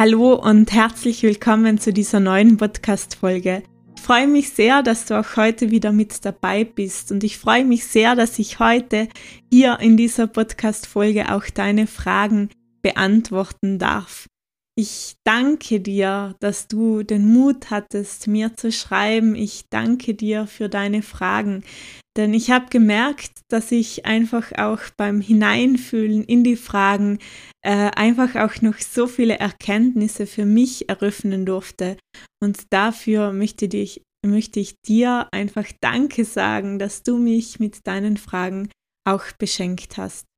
Hallo und herzlich willkommen zu dieser neuen Podcast-Folge. Ich freue mich sehr, dass du auch heute wieder mit dabei bist und ich freue mich sehr, dass ich heute hier in dieser Podcast-Folge auch deine Fragen beantworten darf. Ich danke dir, dass du den Mut hattest, mir zu schreiben. Ich danke dir für deine Fragen. Denn ich habe gemerkt, dass ich einfach auch beim Hineinfühlen in die Fragen äh, einfach auch noch so viele Erkenntnisse für mich eröffnen durfte. Und dafür möchte ich, möchte ich dir einfach Danke sagen, dass du mich mit deinen Fragen auch beschenkt hast.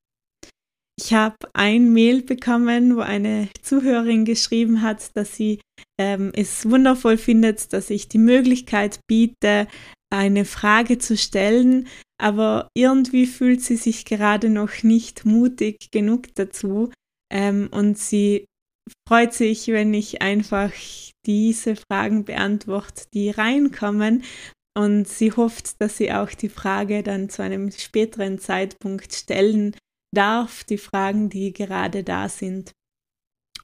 Ich habe ein Mail bekommen, wo eine Zuhörerin geschrieben hat, dass sie ähm, es wundervoll findet, dass ich die Möglichkeit biete, eine Frage zu stellen, aber irgendwie fühlt sie sich gerade noch nicht mutig genug dazu. Ähm, und sie freut sich, wenn ich einfach diese Fragen beantworte, die reinkommen. Und sie hofft, dass sie auch die Frage dann zu einem späteren Zeitpunkt stellen darf, die Fragen, die gerade da sind.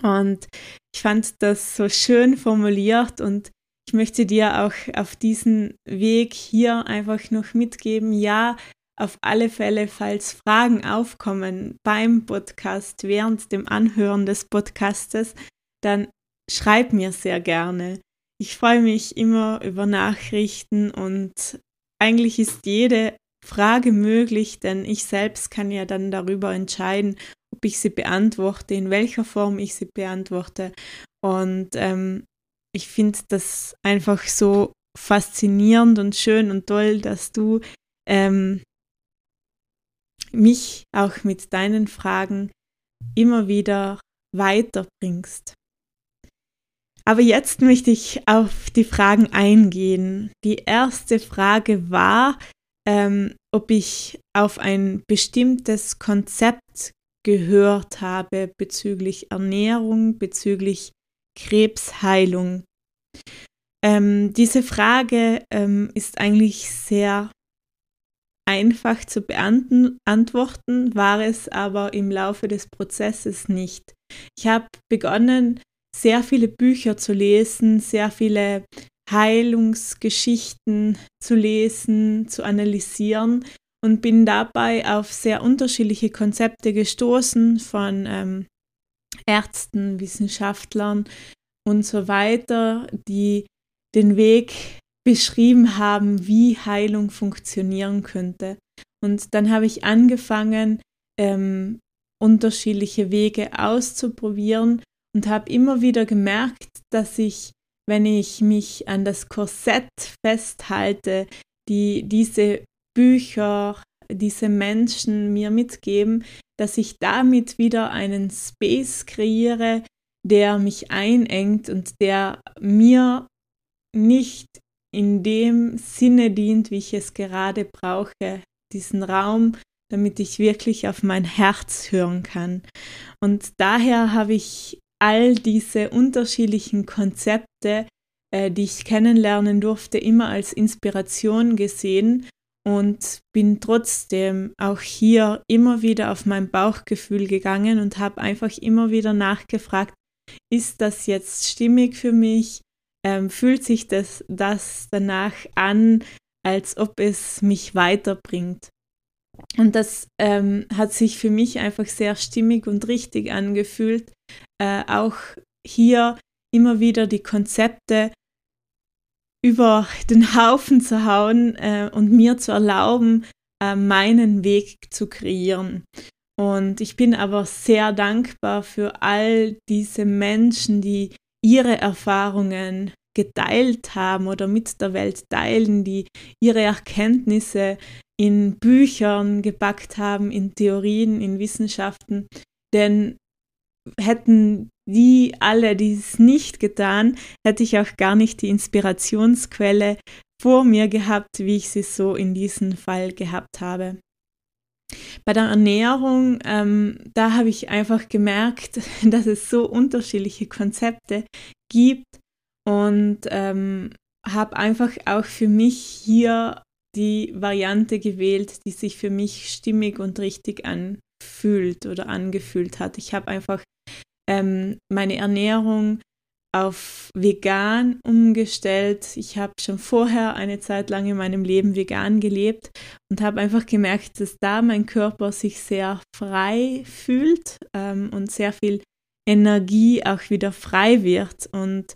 Und ich fand das so schön formuliert und ich möchte dir auch auf diesen Weg hier einfach noch mitgeben, ja, auf alle Fälle, falls Fragen aufkommen beim Podcast, während dem Anhören des Podcastes, dann schreib mir sehr gerne. Ich freue mich immer über Nachrichten und eigentlich ist jede Frage möglich, denn ich selbst kann ja dann darüber entscheiden, ob ich sie beantworte, in welcher Form ich sie beantworte. Und ähm, ich finde das einfach so faszinierend und schön und toll, dass du ähm, mich auch mit deinen Fragen immer wieder weiterbringst. Aber jetzt möchte ich auf die Fragen eingehen. Die erste Frage war, ähm, ob ich auf ein bestimmtes Konzept gehört habe bezüglich Ernährung, bezüglich Krebsheilung? Ähm, diese Frage ähm, ist eigentlich sehr einfach zu beantworten, war es aber im Laufe des Prozesses nicht. Ich habe begonnen, sehr viele Bücher zu lesen, sehr viele Heilungsgeschichten zu lesen, zu analysieren und bin dabei auf sehr unterschiedliche Konzepte gestoßen von ähm, Ärzten, Wissenschaftlern und so weiter, die den Weg beschrieben haben, wie Heilung funktionieren könnte. Und dann habe ich angefangen, ähm, unterschiedliche Wege auszuprobieren und habe immer wieder gemerkt, dass ich, wenn ich mich an das Korsett festhalte, die diese Bücher, diese Menschen mir mitgeben, dass ich damit wieder einen Space kreiere, der mich einengt und der mir nicht in dem Sinne dient, wie ich es gerade brauche, diesen Raum, damit ich wirklich auf mein Herz hören kann. Und daher habe ich all diese unterschiedlichen Konzepte äh, die ich kennenlernen durfte, immer als Inspiration gesehen und bin trotzdem auch hier immer wieder auf mein Bauchgefühl gegangen und habe einfach immer wieder nachgefragt, ist das jetzt stimmig für mich? Ähm, fühlt sich das, das danach an, als ob es mich weiterbringt? Und das ähm, hat sich für mich einfach sehr stimmig und richtig angefühlt, äh, auch hier immer wieder die Konzepte über den Haufen zu hauen äh, und mir zu erlauben, äh, meinen Weg zu kreieren. Und ich bin aber sehr dankbar für all diese Menschen, die ihre Erfahrungen geteilt haben oder mit der Welt teilen, die ihre Erkenntnisse in Büchern gepackt haben, in Theorien, in Wissenschaften. Denn hätten die alle dies nicht getan, hätte ich auch gar nicht die Inspirationsquelle vor mir gehabt, wie ich sie so in diesem Fall gehabt habe. Bei der Ernährung, ähm, da habe ich einfach gemerkt, dass es so unterschiedliche Konzepte gibt und ähm, habe einfach auch für mich hier die Variante gewählt, die sich für mich stimmig und richtig anfühlt oder angefühlt hat. Ich habe einfach ähm, meine Ernährung auf vegan umgestellt. Ich habe schon vorher eine Zeit lang in meinem Leben vegan gelebt und habe einfach gemerkt, dass da mein Körper sich sehr frei fühlt ähm, und sehr viel Energie auch wieder frei wird und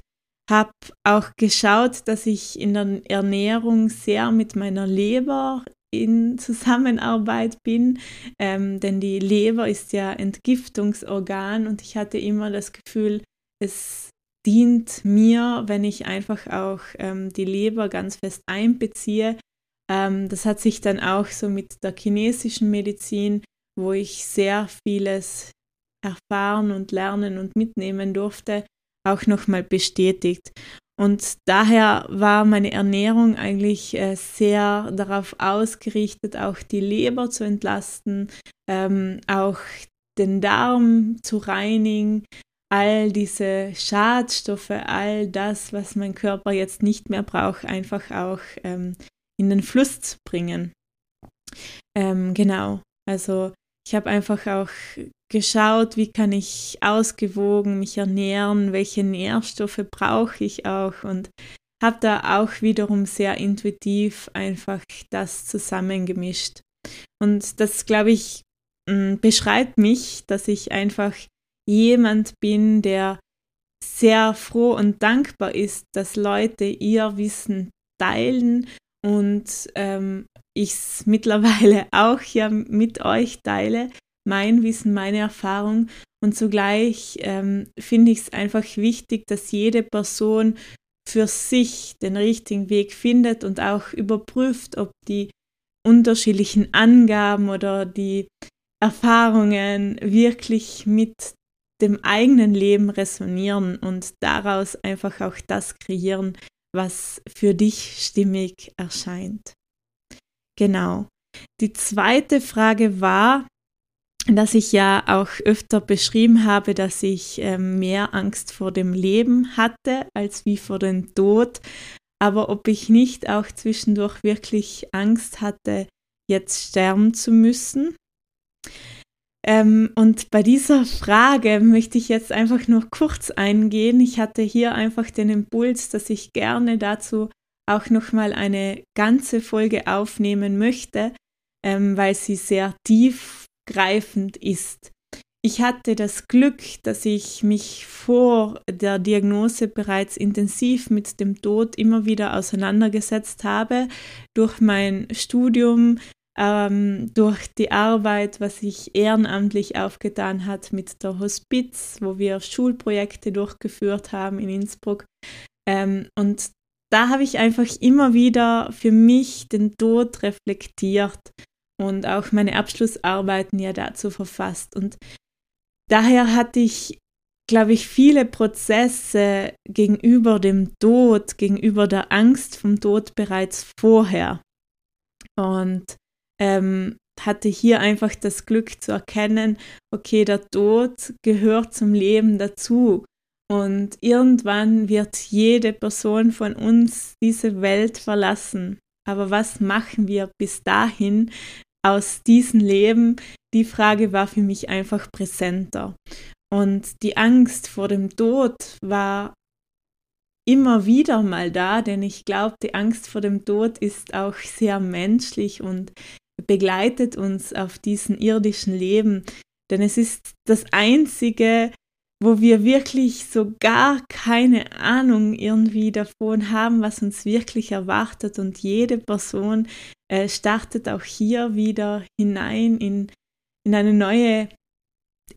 habe auch geschaut, dass ich in der Ernährung sehr mit meiner Leber in Zusammenarbeit bin, ähm, denn die Leber ist ja Entgiftungsorgan und ich hatte immer das Gefühl, es dient mir, wenn ich einfach auch ähm, die Leber ganz fest einbeziehe. Ähm, das hat sich dann auch so mit der chinesischen Medizin, wo ich sehr vieles erfahren und lernen und mitnehmen durfte, auch nochmal bestätigt. Und daher war meine Ernährung eigentlich äh, sehr darauf ausgerichtet, auch die Leber zu entlasten, ähm, auch den Darm zu reinigen, all diese Schadstoffe, all das, was mein Körper jetzt nicht mehr braucht, einfach auch ähm, in den Fluss zu bringen. Ähm, genau, also ich habe einfach auch geschaut, wie kann ich ausgewogen mich ernähren, welche Nährstoffe brauche ich auch und habe da auch wiederum sehr intuitiv einfach das zusammengemischt. Und das, glaube ich, mm, beschreibt mich, dass ich einfach jemand bin, der sehr froh und dankbar ist, dass Leute ihr Wissen teilen und ähm, ich es mittlerweile auch ja mit euch teile, mein Wissen, meine Erfahrung. Und zugleich ähm, finde ich es einfach wichtig, dass jede Person für sich den richtigen Weg findet und auch überprüft, ob die unterschiedlichen Angaben oder die Erfahrungen wirklich mit dem eigenen Leben resonieren und daraus einfach auch das kreieren, was für dich stimmig erscheint. Genau. Die zweite Frage war, dass ich ja auch öfter beschrieben habe, dass ich äh, mehr Angst vor dem Leben hatte als wie vor dem Tod, aber ob ich nicht auch zwischendurch wirklich Angst hatte, jetzt sterben zu müssen. Ähm, und bei dieser Frage möchte ich jetzt einfach nur kurz eingehen. Ich hatte hier einfach den Impuls, dass ich gerne dazu auch nochmal eine ganze Folge aufnehmen möchte, ähm, weil sie sehr tiefgreifend ist. Ich hatte das Glück, dass ich mich vor der Diagnose bereits intensiv mit dem Tod immer wieder auseinandergesetzt habe. Durch mein Studium ähm, durch die Arbeit, was sich ehrenamtlich aufgetan hat mit der Hospiz, wo wir Schulprojekte durchgeführt haben in Innsbruck. Ähm, und da habe ich einfach immer wieder für mich den Tod reflektiert und auch meine Abschlussarbeiten ja dazu verfasst. Und daher hatte ich, glaube ich, viele Prozesse gegenüber dem Tod, gegenüber der Angst vom Tod bereits vorher. Und ähm, hatte hier einfach das Glück zu erkennen, okay, der Tod gehört zum Leben dazu. Und irgendwann wird jede Person von uns diese Welt verlassen. Aber was machen wir bis dahin aus diesem Leben? Die Frage war für mich einfach präsenter. Und die Angst vor dem Tod war immer wieder mal da, denn ich glaube, die Angst vor dem Tod ist auch sehr menschlich und begleitet uns auf diesem irdischen Leben. Denn es ist das Einzige, wo wir wirklich so gar keine Ahnung irgendwie davon haben, was uns wirklich erwartet. Und jede Person äh, startet auch hier wieder hinein in, in eine neue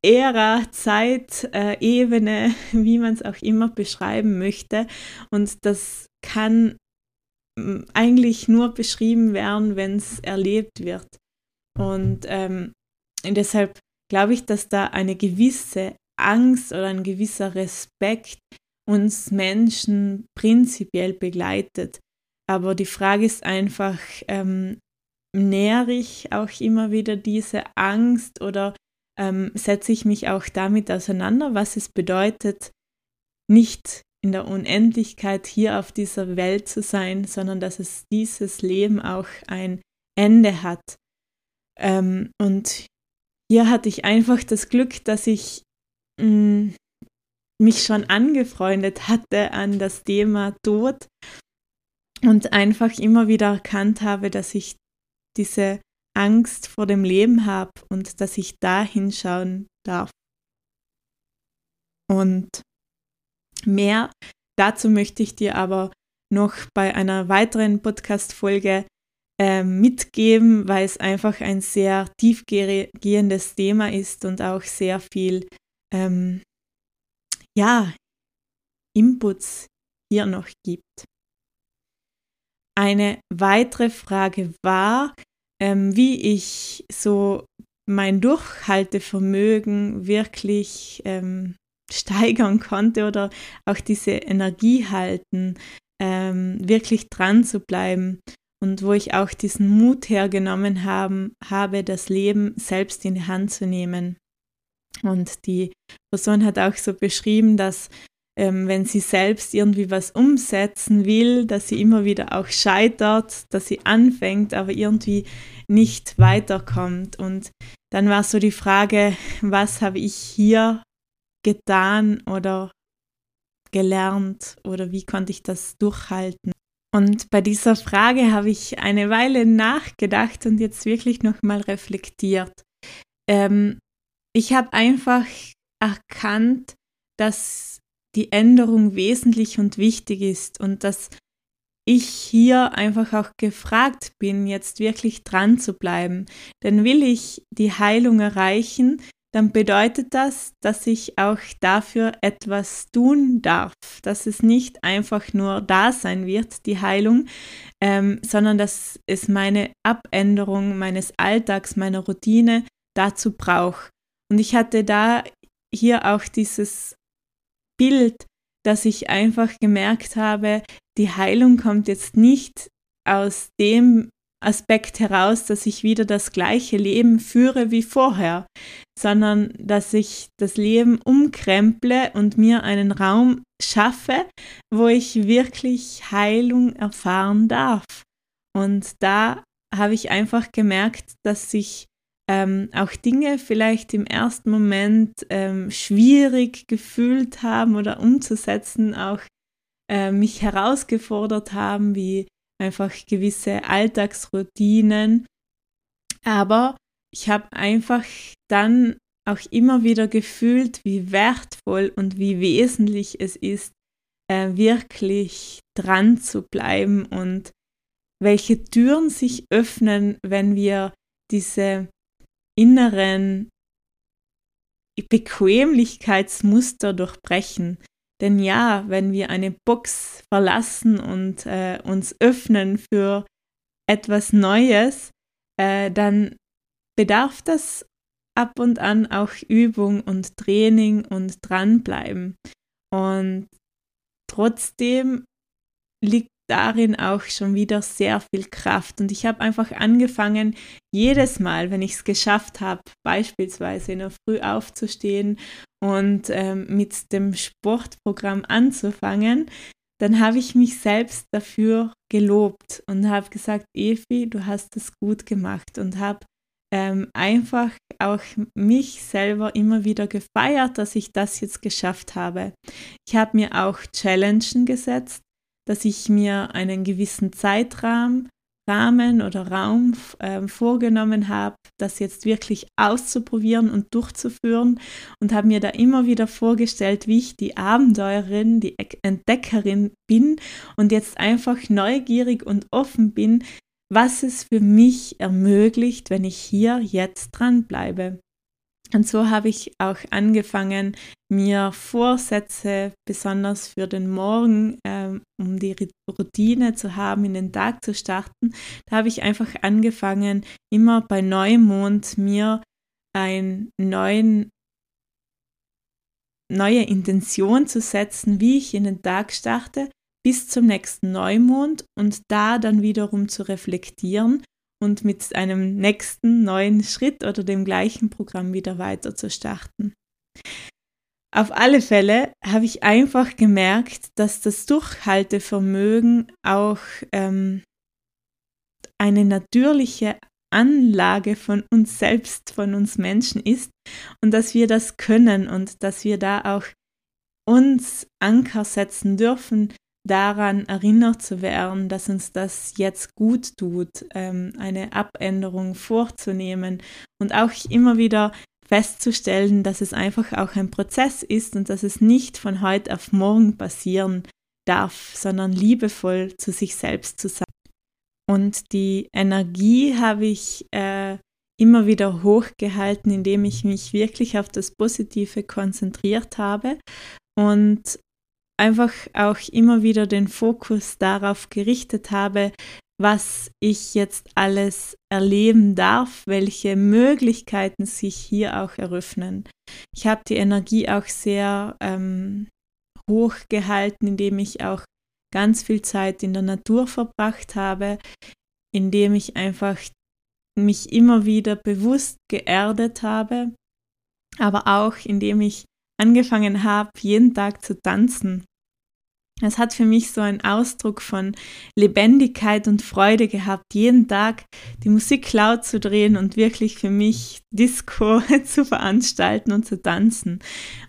Ära, Zeit, äh, Ebene, wie man es auch immer beschreiben möchte. Und das kann mm, eigentlich nur beschrieben werden, wenn es erlebt wird. Und ähm, deshalb glaube ich, dass da eine gewisse Angst oder ein gewisser Respekt uns Menschen prinzipiell begleitet. Aber die Frage ist einfach, ähm, nähere ich auch immer wieder diese Angst oder ähm, setze ich mich auch damit auseinander, was es bedeutet, nicht in der Unendlichkeit hier auf dieser Welt zu sein, sondern dass es dieses Leben auch ein Ende hat. Ähm, und hier hatte ich einfach das Glück, dass ich mm, mich schon angefreundet hatte an das Thema Tod und einfach immer wieder erkannt habe, dass ich diese Angst vor dem Leben habe und dass ich da hinschauen darf. Und mehr dazu möchte ich dir aber noch bei einer weiteren Podcast-Folge äh, mitgeben, weil es einfach ein sehr tiefgehendes Thema ist und auch sehr viel, ähm, ja, Inputs hier noch gibt. Eine weitere Frage war, ähm, wie ich so mein Durchhaltevermögen wirklich ähm, steigern konnte oder auch diese Energie halten, ähm, wirklich dran zu bleiben und wo ich auch diesen Mut hergenommen haben, habe, das Leben selbst in die Hand zu nehmen. Und die Person hat auch so beschrieben, dass ähm, wenn sie selbst irgendwie was umsetzen will, dass sie immer wieder auch scheitert, dass sie anfängt, aber irgendwie nicht weiterkommt. Und dann war so die Frage, was habe ich hier getan oder gelernt oder wie konnte ich das durchhalten? Und bei dieser Frage habe ich eine Weile nachgedacht und jetzt wirklich nochmal reflektiert. Ähm, ich habe einfach erkannt, dass die Änderung wesentlich und wichtig ist und dass ich hier einfach auch gefragt bin, jetzt wirklich dran zu bleiben. Denn will ich die Heilung erreichen, dann bedeutet das, dass ich auch dafür etwas tun darf, dass es nicht einfach nur da sein wird, die Heilung, ähm, sondern dass es meine Abänderung meines Alltags, meiner Routine dazu braucht. Und ich hatte da hier auch dieses Bild, dass ich einfach gemerkt habe, die Heilung kommt jetzt nicht aus dem Aspekt heraus, dass ich wieder das gleiche Leben führe wie vorher, sondern dass ich das Leben umkremple und mir einen Raum schaffe, wo ich wirklich Heilung erfahren darf. Und da habe ich einfach gemerkt, dass ich ähm, auch Dinge vielleicht im ersten Moment ähm, schwierig gefühlt haben oder umzusetzen, auch äh, mich herausgefordert haben, wie einfach gewisse Alltagsroutinen. Aber ich habe einfach dann auch immer wieder gefühlt, wie wertvoll und wie wesentlich es ist, äh, wirklich dran zu bleiben und welche Türen sich öffnen, wenn wir diese inneren Bequemlichkeitsmuster durchbrechen. Denn ja, wenn wir eine Box verlassen und äh, uns öffnen für etwas Neues, äh, dann bedarf das ab und an auch Übung und Training und dranbleiben. Und trotzdem liegt darin auch schon wieder sehr viel Kraft. Und ich habe einfach angefangen, jedes Mal, wenn ich es geschafft habe, beispielsweise in der Früh aufzustehen und ähm, mit dem Sportprogramm anzufangen, dann habe ich mich selbst dafür gelobt und habe gesagt, Evi, du hast es gut gemacht und habe ähm, einfach auch mich selber immer wieder gefeiert, dass ich das jetzt geschafft habe. Ich habe mir auch Challenges gesetzt, dass ich mir einen gewissen Zeitrahmen Rahmen oder Raum äh, vorgenommen habe, das jetzt wirklich auszuprobieren und durchzuführen und habe mir da immer wieder vorgestellt, wie ich die Abenteurerin, die Entdeckerin bin und jetzt einfach neugierig und offen bin, was es für mich ermöglicht, wenn ich hier jetzt dranbleibe. Und so habe ich auch angefangen, mir Vorsätze, besonders für den Morgen, ähm, um die Routine zu haben, in den Tag zu starten. Da habe ich einfach angefangen, immer bei Neumond mir einen neuen neue Intention zu setzen, wie ich in den Tag starte, bis zum nächsten Neumond und da dann wiederum zu reflektieren und mit einem nächsten neuen Schritt oder dem gleichen Programm wieder weiter zu starten. Auf alle Fälle habe ich einfach gemerkt, dass das Durchhaltevermögen auch ähm, eine natürliche Anlage von uns selbst, von uns Menschen ist und dass wir das können und dass wir da auch uns Anker setzen dürfen, daran erinnert zu werden, dass uns das jetzt gut tut, ähm, eine Abänderung vorzunehmen und auch immer wieder festzustellen, dass es einfach auch ein Prozess ist und dass es nicht von heute auf morgen passieren darf, sondern liebevoll zu sich selbst zu sein. Und die Energie habe ich äh, immer wieder hochgehalten, indem ich mich wirklich auf das Positive konzentriert habe und einfach auch immer wieder den Fokus darauf gerichtet habe, was ich jetzt alles erleben darf, welche Möglichkeiten sich hier auch eröffnen. Ich habe die Energie auch sehr ähm, hoch gehalten, indem ich auch ganz viel Zeit in der Natur verbracht habe, indem ich einfach mich immer wieder bewusst geerdet habe, aber auch indem ich angefangen habe, jeden Tag zu tanzen. Es hat für mich so einen Ausdruck von Lebendigkeit und Freude gehabt, jeden Tag die Musik laut zu drehen und wirklich für mich Disco zu veranstalten und zu tanzen.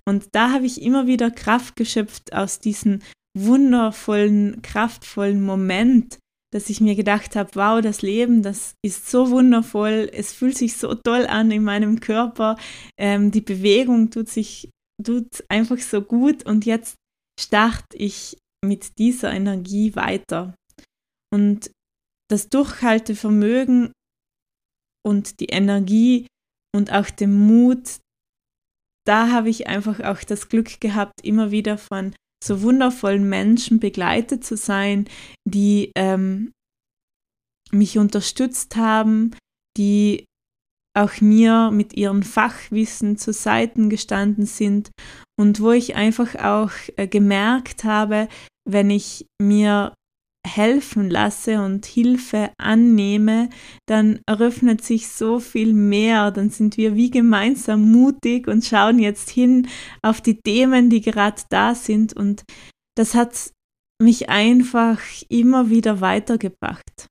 Und da habe ich immer wieder Kraft geschöpft aus diesem wundervollen, kraftvollen Moment, dass ich mir gedacht habe, wow, das Leben, das ist so wundervoll, es fühlt sich so toll an in meinem Körper, ähm, die Bewegung tut sich tut einfach so gut. Und jetzt starte ich mit dieser Energie weiter. Und das Durchhaltevermögen und die Energie und auch den Mut, da habe ich einfach auch das Glück gehabt, immer wieder von so wundervollen Menschen begleitet zu sein, die ähm, mich unterstützt haben, die auch mir mit ihrem Fachwissen zur Seiten gestanden sind und wo ich einfach auch äh, gemerkt habe, wenn ich mir helfen lasse und Hilfe annehme, dann eröffnet sich so viel mehr, dann sind wir wie gemeinsam mutig und schauen jetzt hin auf die Themen, die gerade da sind und das hat mich einfach immer wieder weitergebracht.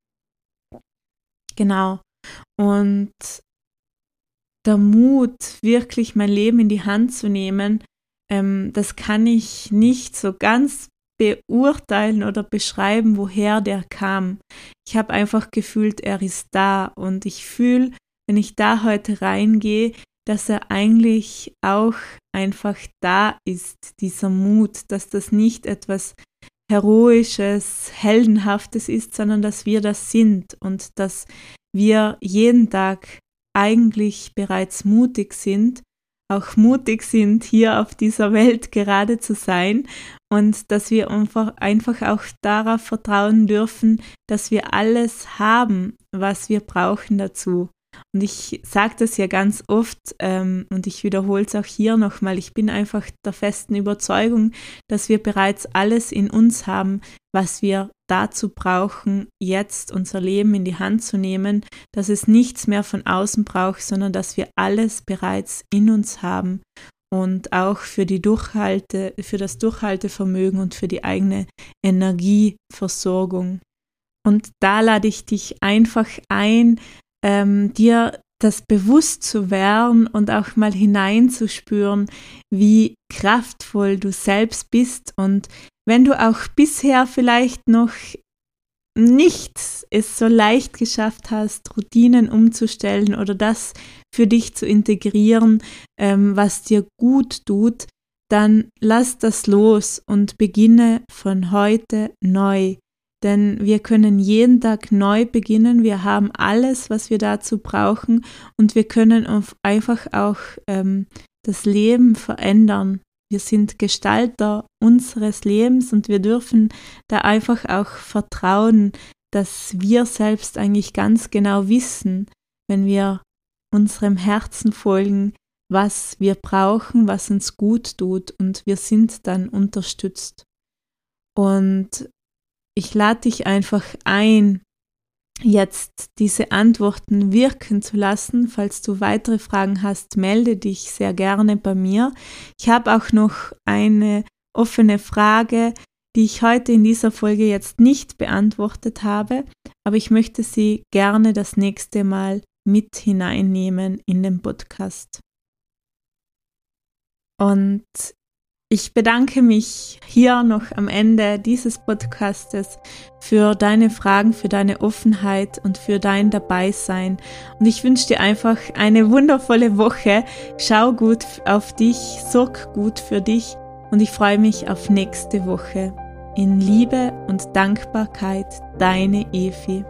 Genau. Und der Mut, wirklich mein Leben in die Hand zu nehmen, ähm, das kann ich nicht so ganz beurteilen oder beschreiben, woher der kam. Ich habe einfach gefühlt, er ist da und ich fühle, wenn ich da heute reingehe, dass er eigentlich auch einfach da ist, dieser Mut, dass das nicht etwas Heroisches, Heldenhaftes ist, sondern dass wir das sind und dass wir jeden Tag eigentlich bereits mutig sind, auch mutig sind, hier auf dieser Welt gerade zu sein und dass wir einfach, auch darauf vertrauen dürfen, dass wir alles haben, was wir brauchen dazu. Und ich sage das ja ganz oft ähm, und ich wiederhole es auch hier nochmal. Ich bin einfach der festen Überzeugung, dass wir bereits alles in uns haben, was wir dazu brauchen, jetzt unser Leben in die Hand zu nehmen, dass es nichts mehr von außen braucht, sondern dass wir alles bereits in uns haben und auch für die Durchhalte, für das Durchhaltevermögen und für die eigene Energieversorgung. Und da lade ich dich einfach ein, ähm, dir das bewusst zu werden und auch mal hineinzuspüren, wie kraftvoll du selbst bist und wenn du auch bisher vielleicht noch nicht es so leicht geschafft hast, Routinen umzustellen oder das für dich zu integrieren, ähm, was dir gut tut, dann lass das los und beginne von heute neu. Denn wir können jeden Tag neu beginnen. Wir haben alles, was wir dazu brauchen und wir können einfach auch ähm, das Leben verändern. Wir sind Gestalter unseres Lebens und wir dürfen da einfach auch vertrauen, dass wir selbst eigentlich ganz genau wissen, wenn wir unserem Herzen folgen, was wir brauchen, was uns gut tut und wir sind dann unterstützt. Und ich lade dich einfach ein, jetzt diese Antworten wirken zu lassen. Falls du weitere Fragen hast, melde dich sehr gerne bei mir. Ich habe auch noch eine offene Frage, die ich heute in dieser Folge jetzt nicht beantwortet habe, aber ich möchte sie gerne das nächste Mal mit hineinnehmen in den Podcast. Und ich bedanke mich hier noch am Ende dieses Podcastes für deine Fragen, für deine Offenheit und für dein Dabeisein. Und ich wünsche dir einfach eine wundervolle Woche. Schau gut auf dich, sorg gut für dich und ich freue mich auf nächste Woche. In Liebe und Dankbarkeit, deine Evi.